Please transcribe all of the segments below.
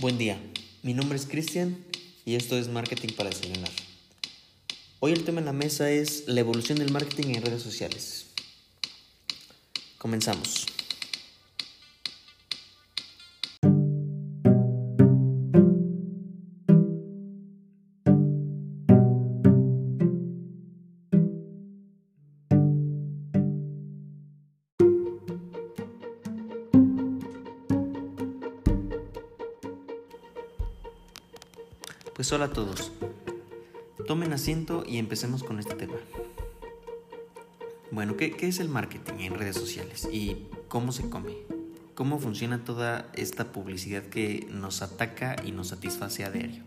Buen día, mi nombre es Cristian y esto es Marketing para Desayunar. Hoy el tema en la mesa es la evolución del marketing en redes sociales. Comenzamos. Pues hola a todos. Tomen asiento y empecemos con este tema. Bueno, ¿qué, es el marketing en redes sociales y cómo se come? ¿Cómo funciona toda esta publicidad que nos ataca y nos satisface a diario?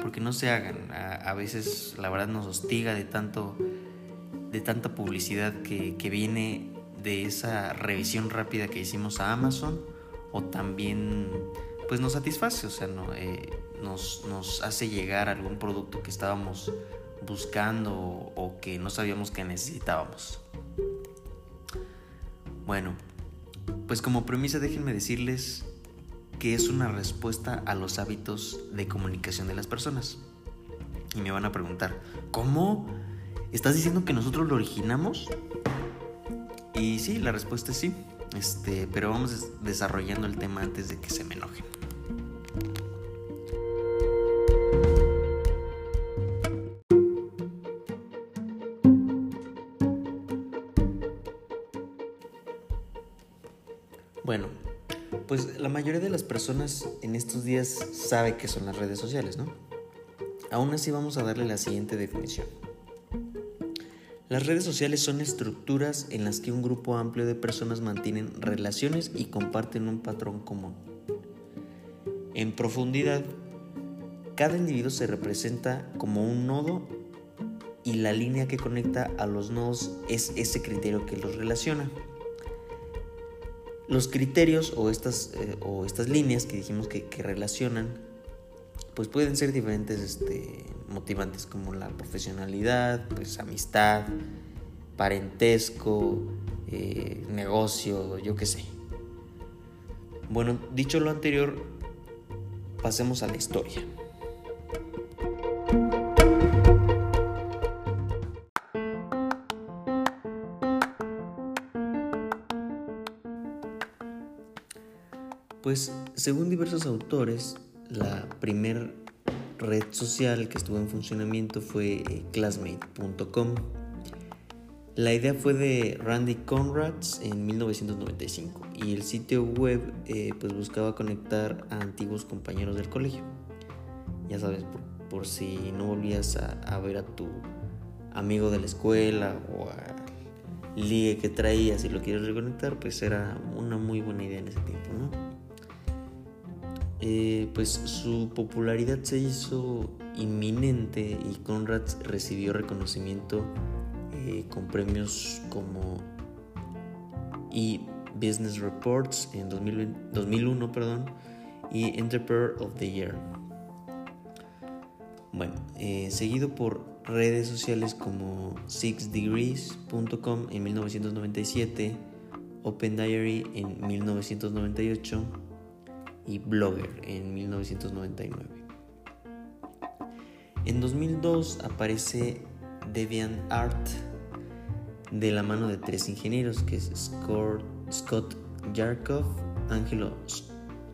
Porque no se hagan, a, veces la verdad nos hostiga de tanto de tanta publicidad que, que viene de esa revisión rápida que hicimos a Amazon o también pues nos satisface, o sea, no, eh, nos, nos, hace llegar algún producto que estábamos buscando o, que no sabíamos que necesitábamos. Bueno, pues como premisa déjenme decirles que es una respuesta a los hábitos de comunicación de las personas. Y me van a preguntar, ¿cómo? ¿Estás diciendo que nosotros lo originamos? Y sí, la respuesta es sí. Este, pero vamos desarrollando el tema antes de que se me enojen. Personas en estos días sabe qué son las redes sociales, ¿no? Aún así vamos a darle la siguiente definición. Las redes sociales son estructuras en las que un grupo amplio de personas mantienen relaciones y comparten un patrón común. En profundidad, cada individuo se representa como un nodo y la línea que conecta a los nodos es ese criterio que los relaciona. Los criterios o estas, eh, o estas líneas que dijimos que, relacionan, pues pueden ser diferentes este, motivantes como la profesionalidad, pues amistad, parentesco, eh, negocio, yo qué sé. Bueno, dicho lo anterior, pasemos a la historia. Pues según diversos autores, la primer red social que estuvo en funcionamiento fue eh, classmate.com. La idea fue de Randy Conrads en 1995 y el sitio web eh, pues buscaba conectar a antiguos compañeros del colegio. Ya sabes, por, si no volvías a, a, ver a tu amigo de la escuela o a ligue que traías y lo quieres reconectar, pues era una muy buena idea en ese tiempo, ¿no? Eh, pues su popularidad se hizo inminente y Conrad recibió reconocimiento eh, con premios como e-Business Reports en 2001 perdón, y Entrepreneur of the Year. Bueno, eh, seguido por redes sociales como sixdegrees.com en 1997, Open Diary en 1998, y Blogger en 1999. En 2002 aparece DeviantArt de la mano de tres ingenieros que es Scott Yarkov, Angelo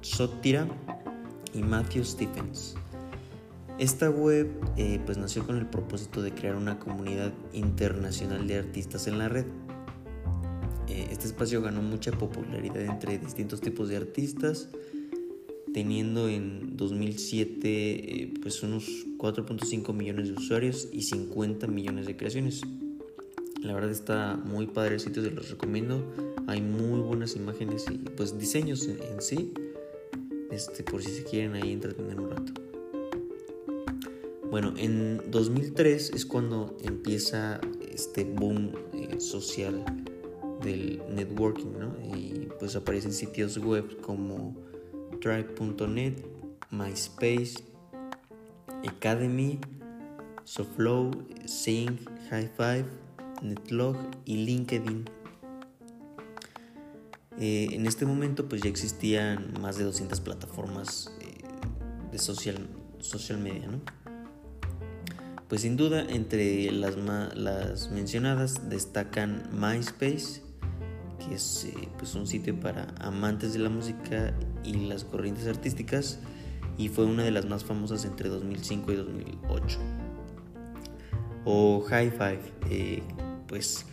Sotira y Matthew Stephens. Esta web eh, pues nació con el propósito de crear una comunidad internacional de artistas en la red. Eh, este espacio ganó mucha popularidad entre distintos tipos de artistas, teniendo en 2007 eh, pues unos 4.5 millones de usuarios y 50 millones de creaciones. La verdad está muy padre el sitio, se los recomiendo. Hay muy buenas imágenes y pues diseños en, sí. Este, por si se quieren ahí entretener un rato. Bueno, en 2003 es cuando empieza este boom eh, social del networking, ¿no? Y pues aparecen sitios web como Drive.net, MySpace, Academy, Soflow, Sync, High Five, Netlog y LinkedIn. Eh, en este momento pues ya existían más de 200 plataformas eh, de social, social media, ¿no? Pues sin duda, entre las, las mencionadas destacan MySpace, que es eh, pues un sitio para amantes de la música y las corrientes artísticas, y fue una de las más famosas entre 2005 y 2008. O High Five, eh, pues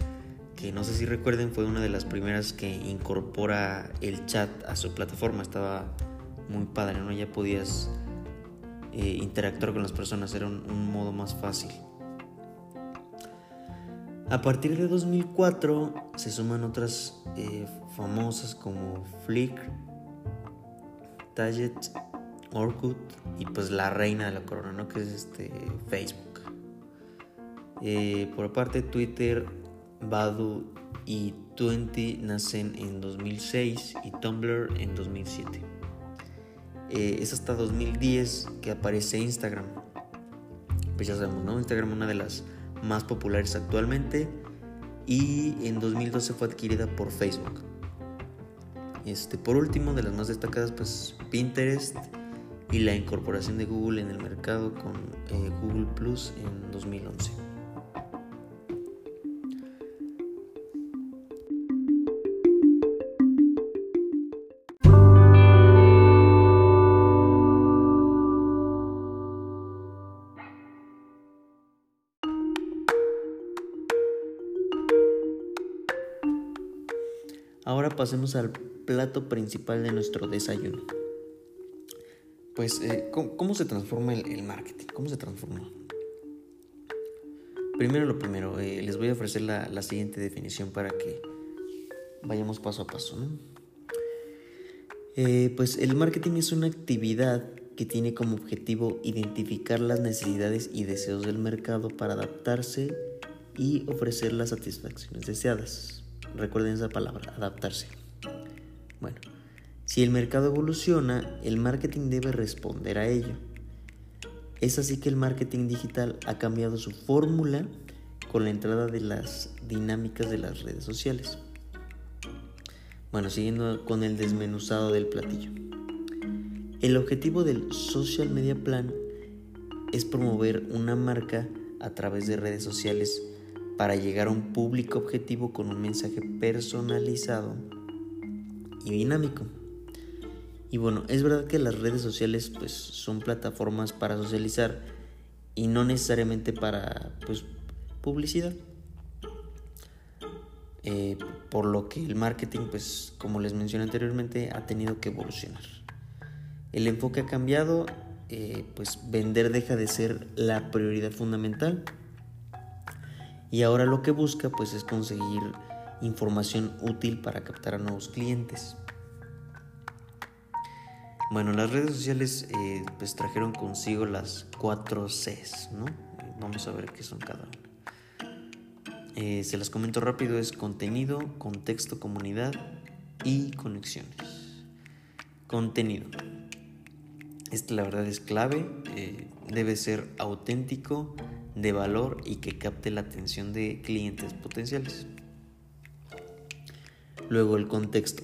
que no sé si recuerden, fue una de las primeras que incorpora el chat a su plataforma. Estaba muy padre, ¿no? Ya podías eh, interactuar con las personas, era un, modo más fácil. A partir de 2004 se suman otras eh, famosas como Flickr, Orkut y pues la reina de la corona, ¿no? Que es este Facebook. Eh, por aparte Twitter Badu y Twenty nacen en 2006 y Tumblr en 2007. Eh, es hasta 2010 que aparece Instagram. Pues ya sabemos, ¿no? Instagram una de las más populares actualmente y en 2012 fue adquirida por Facebook. Este, por último, de las más destacadas, pues Pinterest y la incorporación de Google en el mercado con eh, Google Plus en 2011. Ahora pasemos al plato principal de nuestro desayuno. Pues, eh, ¿cómo, se transforma el, marketing? ¿Cómo se transforma? Primero lo primero, eh, les voy a ofrecer la, siguiente definición para que vayamos paso a paso. Eh, pues el marketing es una actividad que tiene como objetivo identificar las necesidades y deseos del mercado para adaptarse y ofrecer las satisfacciones deseadas. Recuerden esa palabra, adaptarse. Bueno, si el mercado evoluciona, el marketing debe responder a ello. Es así que el marketing digital ha cambiado su fórmula con la entrada de las dinámicas de las redes sociales. Bueno, siguiendo con el desmenuzado del platillo. El objetivo del Social Media Plan es promover una marca a través de redes sociales para llegar a un público objetivo con un mensaje personalizado y dinámico. Y bueno, es verdad que las redes sociales pues son plataformas para socializar y no necesariamente para pues publicidad. Eh, por lo que el marketing pues como les mencioné anteriormente ha tenido que evolucionar. El enfoque ha cambiado, eh, pues vender deja de ser la prioridad fundamental y ahora lo que busca pues es conseguir información útil para captar a nuevos clientes. Bueno, las redes sociales eh, pues trajeron consigo las cuatro Cs, ¿no? Vamos a ver qué son cada una. Eh, se las comento rápido, es contenido, contexto, comunidad y conexiones. Contenido. Este la verdad es clave, eh, debe ser auténtico, de valor y que capte la atención de clientes potenciales. Luego el contexto.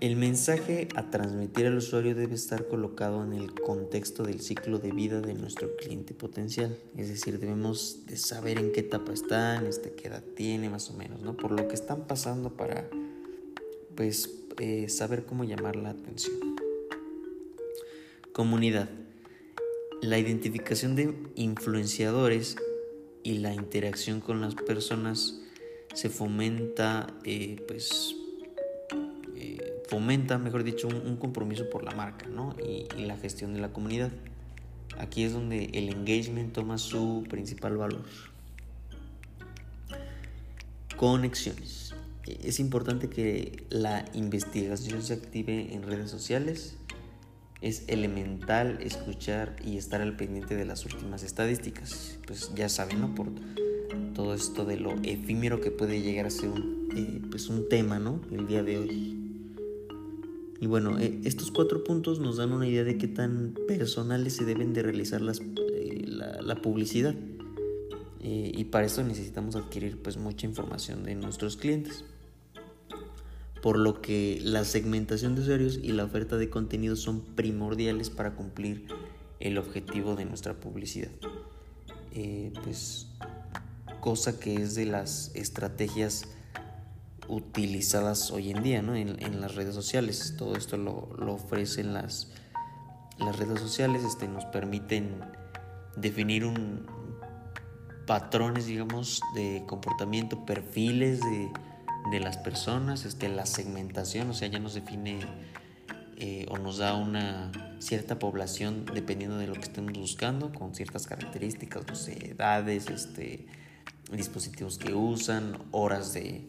El mensaje a transmitir al usuario debe estar colocado en el contexto del ciclo de vida de nuestro cliente potencial. Es decir, debemos de saber en qué etapa están, este, qué edad tiene más o menos, ¿no? Por lo que están pasando para pues eh, saber cómo llamar la atención. Comunidad. La identificación de influenciadores y la interacción con las personas se fomenta, eh, pues, eh, fomenta, mejor dicho, un, compromiso por la marca ¿no? y, la gestión de la comunidad. Aquí es donde el engagement toma su principal valor. Conexiones. Es importante que la investigación se active en redes sociales es elemental escuchar y estar al pendiente de las últimas estadísticas. Pues ya saben, ¿no? Todo esto de lo efímero que puede llegar a ser un, eh, pues un tema, ¿no? El día de hoy. Y bueno, eh, estos cuatro puntos nos dan una idea de qué tan personales se deben de realizar las, eh, la, publicidad. y para eso necesitamos adquirir pues mucha información de nuestros clientes. por lo que la segmentación de usuarios y la oferta de contenido son primordiales para cumplir el objetivo de nuestra publicidad. Pues cosa que es de las estrategias utilizadas hoy en día ¿no? en, las redes sociales. Todo esto lo, ofrecen las, las redes sociales, este, nos permiten definir un patrones, digamos, de comportamiento, perfiles de, de las personas, este, la segmentación, o sea, ya nos define eh, o nos da una cierta población dependiendo de lo que estemos buscando, con ciertas características, no edades, este, dispositivos que usan, horas de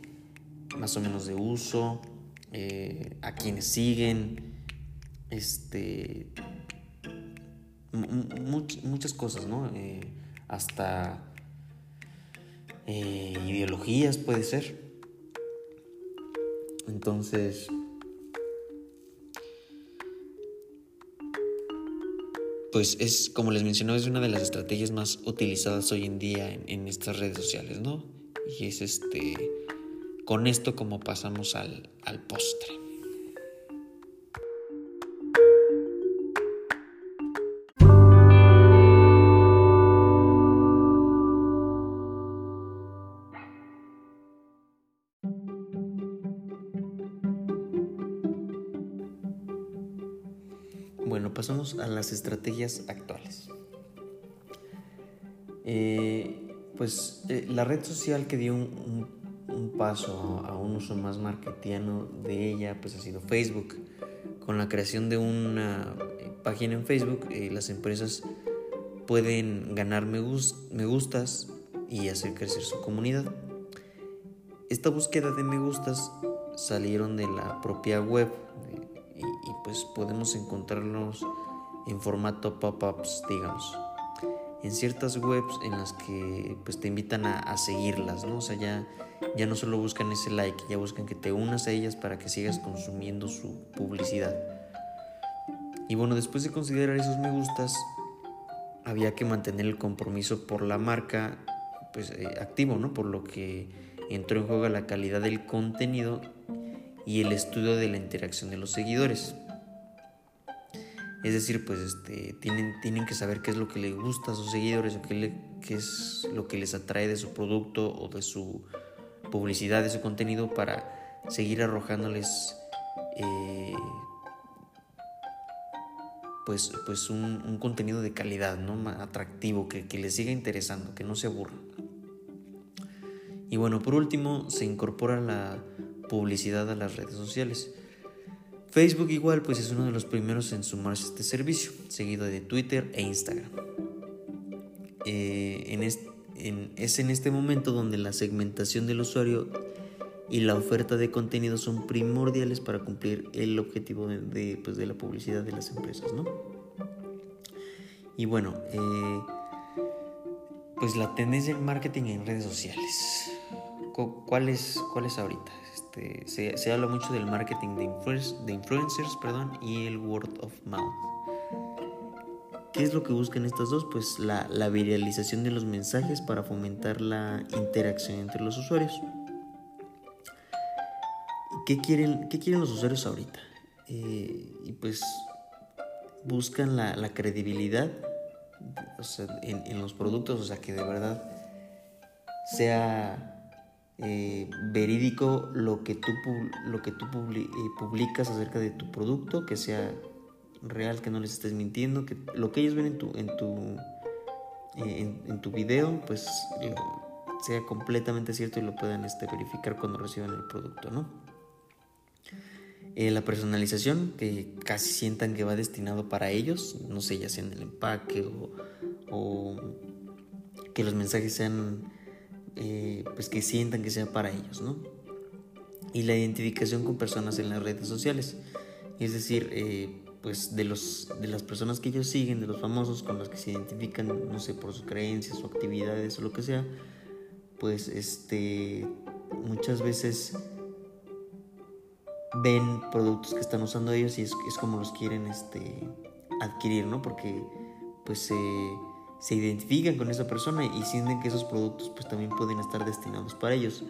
más o menos de uso, eh, a quienes siguen, este, muchas cosas, ¿no? Eh, hasta ideologías puede ser. Entonces, pues es, como les mencionaba, es una de las estrategias más utilizadas hoy en día en, estas redes sociales, ¿no? Y es este, con esto como pasamos al, al postre. Las estrategias actuales. Eh, pues eh, la red social que dio un, paso a, un uso más marketiano de ella pues ha sido Facebook. Con la creación de una eh, página en Facebook, las empresas pueden ganar me, me gustas y hacer crecer su comunidad. Esta búsqueda de me gustas salieron de la propia web y, pues podemos encontrarlos en formato pop-ups, digamos. En ciertas webs en las que pues te invitan a, seguirlas, ¿no? O sea, ya, ya no solo buscan ese like, ya buscan que te unas a ellas para que sigas consumiendo su publicidad. Y bueno, después de considerar esos me gustas, había que mantener el compromiso por la marca pues eh, activo, ¿no? Por lo que entró en juego la calidad del contenido y el estudio de la interacción de los seguidores. Es decir, pues este, tienen, tienen que saber qué es lo que les gusta a sus seguidores o qué, qué es lo que les atrae de su producto o de su publicidad, de su contenido para seguir arrojándoles eh, pues, pues un, contenido de calidad, ¿no? atractivo, que, les siga interesando, que no se aburran. Y bueno, por último, se incorpora la publicidad a las redes sociales. Facebook igual pues es uno de los primeros en sumarse a este servicio, seguido de Twitter e Instagram. Eh, es en este momento donde la segmentación del usuario y la oferta de contenido son primordiales para cumplir el objetivo de, pues, de la publicidad de las empresas. ¿no? Y bueno, eh, pues la tendencia en marketing en redes sociales. ¿Cuál es, cuál es ahorita? Este, se, habla mucho del marketing de, de influencers perdón, y el word of mouth. ¿Qué es lo que buscan estas dos? Pues la, la viralización de los mensajes para fomentar la interacción entre los usuarios. ¿Qué quieren, qué quieren los usuarios ahorita? Eh, y pues buscan la, la credibilidad en, en, los productos, o sea, que de verdad sea eh, verídico lo que tú, lo que tú eh, publicas acerca de tu producto, que sea real, que no les estés mintiendo, que lo que ellos ven en tu, en tu, eh, en, tu video, pues sea completamente cierto y lo puedan este, verificar cuando reciban el producto, ¿no? la personalización, que casi sientan que va destinado para ellos, no sé, ya sea en el empaque o, o que los mensajes sean eh, pues que sientan que sea para ellos, ¿no? Y la identificación con personas en las redes sociales, es decir, eh, pues de, los, de las personas que ellos siguen, de los famosos con los que se identifican, no sé, por sus creencias o actividades o lo que sea, pues este, muchas veces ven productos que están usando ellos y es, es como los quieren este, adquirir, ¿no? Porque pues eh, se identifican con esa persona y sienten que esos productos pues también pueden estar destinados para ellos.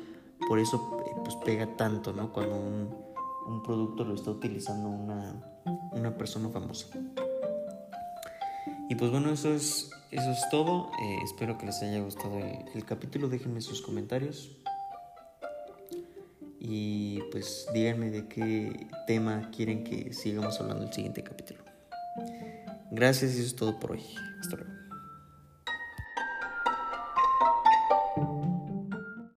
Por eso eh, pues pega tanto, ¿no? Cuando un, un producto lo está utilizando una, una persona famosa. Y pues bueno, eso es, eso es todo. Eh, espero que les haya gustado el, el capítulo. Déjenme sus comentarios. Y pues díganme de qué tema quieren que sigamos hablando el siguiente capítulo. Gracias y eso es todo por hoy. Hasta luego.